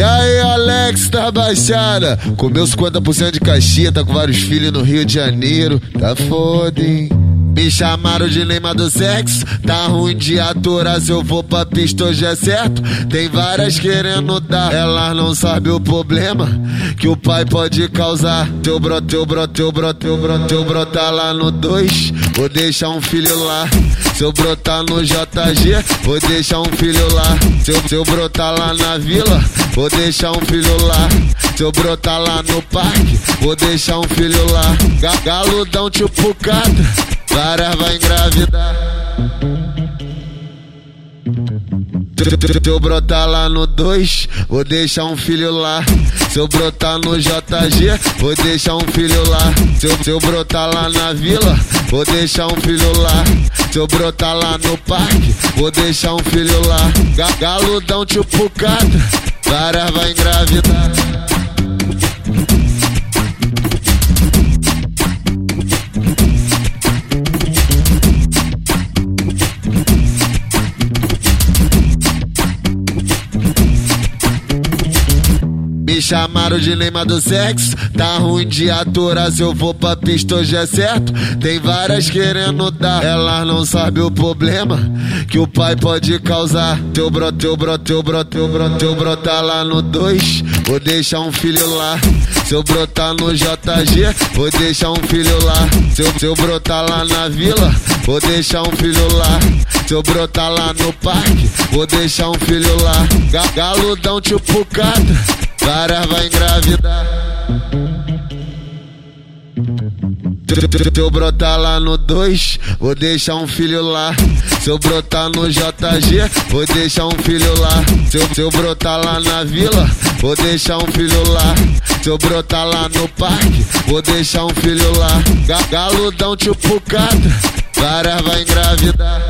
E aí, Alex da Baixada? Comeu 50% de caixinha, tá com vários filhos no Rio de Janeiro. Tá foda, hein? Me chamaram de Neymar do sexo, tá ruim de aturar se eu vou pra pista hoje é certo. Tem várias querendo dar, elas não sabem o problema que o pai pode causar. Teu bro, teu bro, teu bro, teu bro, teu bro tá lá no 2, vou deixar um filho lá. Seu brotar no JG, vou deixar um filho lá. Seu, seu brotar lá na vila, vou deixar um filho lá. Seu brotar lá no parque, vou deixar um filho lá. Galudão tipo cada, várias vai engravidar. Se eu brotar lá no 2, vou deixar um filho lá. Se eu brotar no JG, vou deixar um filho lá. Se eu, se eu brotar lá na vila, vou deixar um filho lá. Se eu brotar lá no parque, vou deixar um filho lá. Galudão tipo cada, várias vai engravidar. Me chamaram de Neymar do sexo, tá ruim de aturar se eu vou pra pista hoje é certo. Tem várias querendo dar, elas não sabem o problema que o pai pode causar. Teu bro, teu bro, teu bro, teu bro, teu bro tá lá no 2, vou deixar um filho lá. Se eu brotar no JG, vou deixar um filho lá. Se eu, se eu brotar lá na vila, vou deixar um filho lá. Se eu brotar lá no parque, vou deixar um filho lá. Galudão tipo cada várias vai engravidar. Se eu brotar lá no 2, vou deixar um filho lá. Se eu brotar no JG, vou deixar um filho lá. Se eu, se eu brotar lá na vila, vou deixar um filho lá. Se eu brotar lá no parque, vou deixar um filho lá. Galudão tipo cada, várias vai engravidar.